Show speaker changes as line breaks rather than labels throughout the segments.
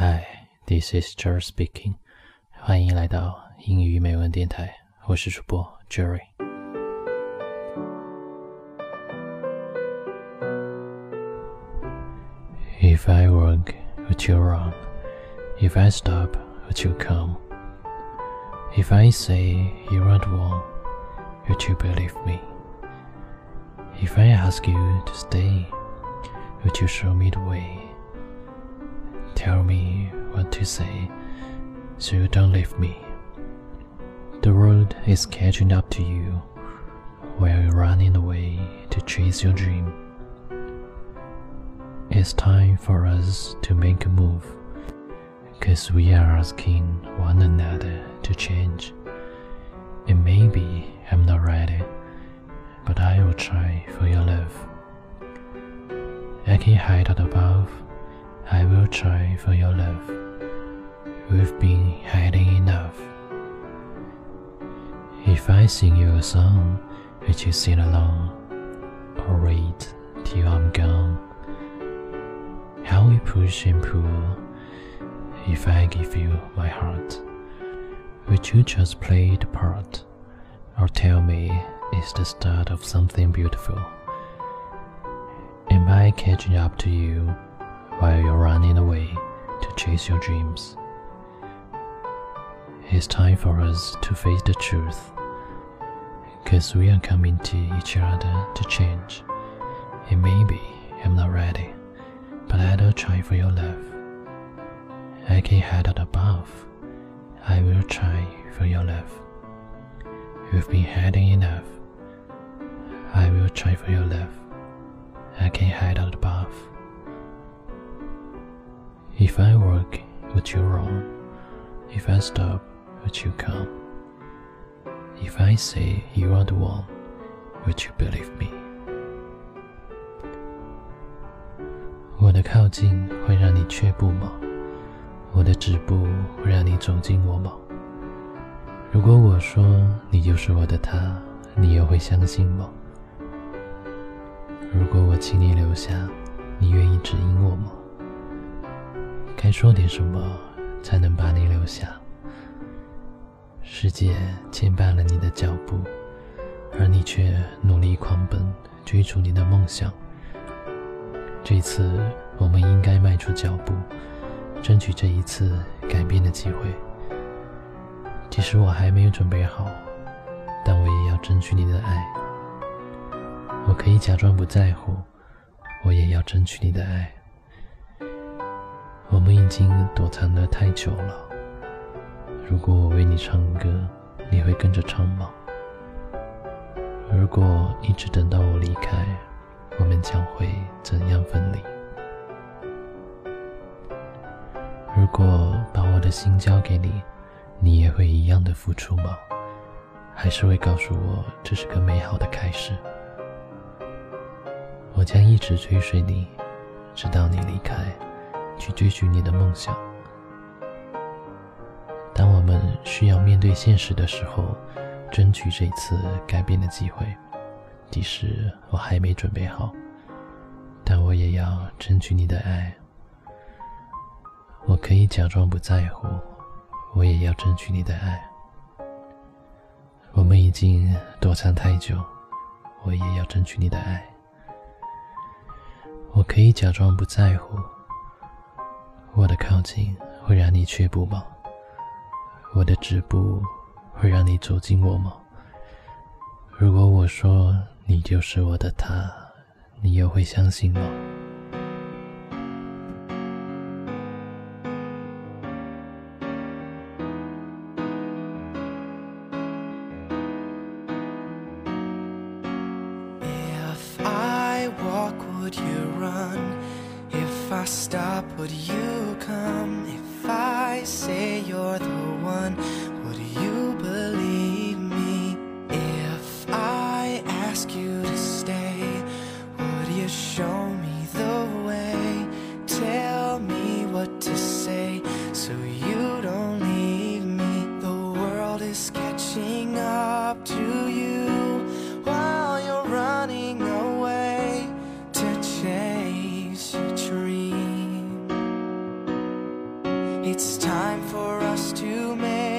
Hi, this is Jerry speaking. 欢迎来到英语美文电台，我是主播 Jerry。If I work, would you run? If I stop, would you come? If I say you are the one, would you believe me? If I ask you to stay, would you show me the way? To say so you don't leave me. The world is catching up to you while you're running away to chase your dream. It's time for us to make a move, cause we are asking one another to change. And maybe I'm not ready, but I will try for your love. I can hide out above, I will try for your love. We've been hiding enough. If I sing you a song, would you sing along? Or wait till I'm gone? How we push and pull. If I give you my heart, would you just play the part? Or tell me it's the start of something beautiful? Am I catching up to you while you're running away to chase your dreams? It's time for us to face the truth. Cause we are coming to each other to change. And maybe I'm not ready, but I'll try for your love. I can hide out above. I will try for your love. You've been hiding enough. I will try for your love. I can hide out above. If I work, would you run? If I stop, would you come? If I say you are the one, would you believe me? 我的靠近会让你却步吗？我的止步会让你走近我吗？如果我说你就是我的他，你又会相信吗？如果我请你留下，你愿意指引我吗？该说点什么才能把你留下？世界牵绊了你的脚步，而你却努力狂奔，追逐你的梦想。这次我们应该迈出脚步，争取这一次改变的机会。即使我还没有准备好，但我也要争取你的爱。我可以假装不在乎，我也要争取你的爱。我们已经躲藏得太久了。如果我为你唱歌，你会跟着唱吗？如果一直等到我离开，我们将会怎样分离？如果把我的心交给你，你也会一样的付出吗？还是会告诉我这是个美好的开始？我将一直追随你，直到你离开，去追寻你的梦想。需要面对现实的时候，争取这次改变的机会。即使我还没准备好，但我也要争取你的爱。我可以假装不在乎，我也要争取你的爱。我们已经躲藏太久，我也要争取你的爱。我可以假装不在乎，我的靠近会让你却步吗？我的止步会让你走进我吗？如果我说你就是我的他，你又会相信吗
？If I walk, would you run? If I stop, would you come? If I say you're the up to you while you're running away to chase your dream. It's time for us to make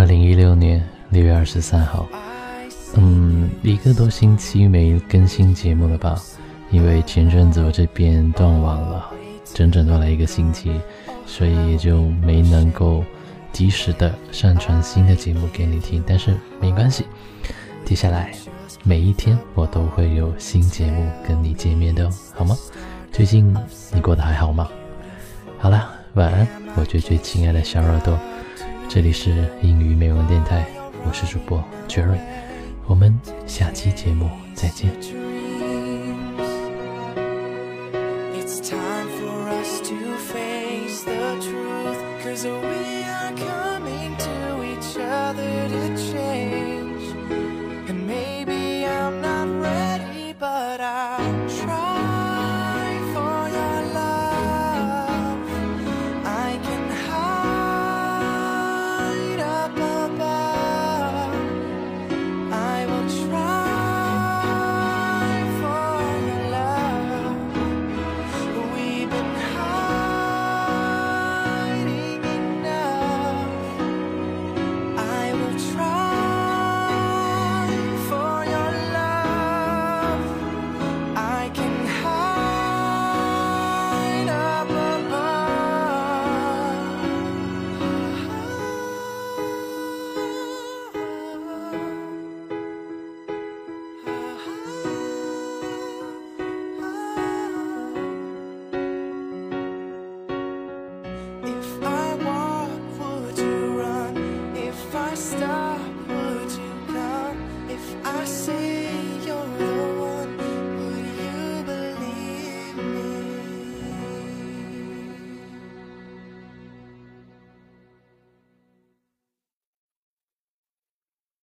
二零一六年六月二十三号，嗯，一个多星期没更新节目了吧？因为前阵子我这边断网了，整整断了一个星期，所以也就没能够及时的上传新的节目给你听。但是没关系，接下来每一天我都会有新节目跟你见面的，好吗？最近你过得还好吗？好啦，晚安，我最最亲爱的小耳朵，这里是英语美文电台，我是主播 Jerry，我们下期节目再见。
It's time for us to face the truth. Cause we